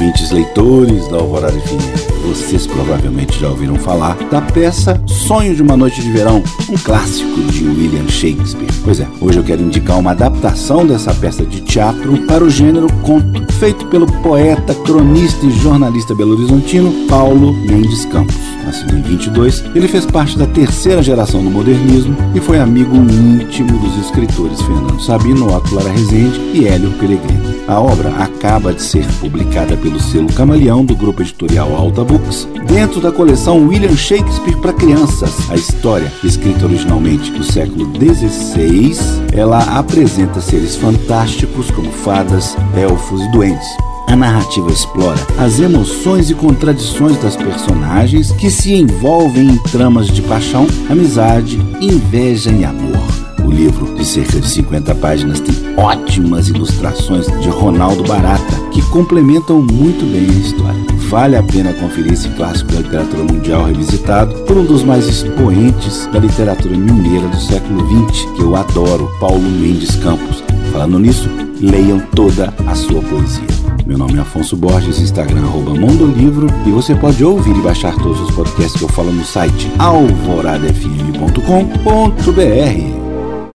Ouvintes leitores da Alvorada FM. Vocês provavelmente já ouviram falar da peça Sonho de uma Noite de Verão, um clássico de William Shakespeare. Pois é, hoje eu quero indicar uma adaptação dessa peça de teatro para o gênero conto, feito pelo poeta, cronista e jornalista belo-horizontino Paulo Mendes Campos. Nascido em 22, ele fez parte da terceira geração do modernismo e foi amigo íntimo dos escritores Fernando Sabino, Otto Lara Rezende e Hélio Pellegrini. A obra acaba de ser publicada pelo selo Camaleão do grupo editorial Alta Books, dentro da coleção William Shakespeare para Crianças. A história, escrita originalmente no século XVI, ela apresenta seres fantásticos como fadas, elfos e duendes. A narrativa explora as emoções e contradições das personagens que se envolvem em tramas de paixão, amizade, inveja e amor. O livro, de cerca de 50 páginas, tem ótimas ilustrações de Ronaldo Barata, que complementam muito bem a história. Vale a pena conferir esse clássico da literatura mundial revisitado por um dos mais expoentes da literatura mineira do século XX, que eu adoro, Paulo Mendes Campos. Falando nisso, leiam toda a sua poesia. Meu nome é Afonso Borges, Instagram arroba Mondolivro e você pode ouvir e baixar todos os podcasts que eu falo no site alvoradafm.com.br.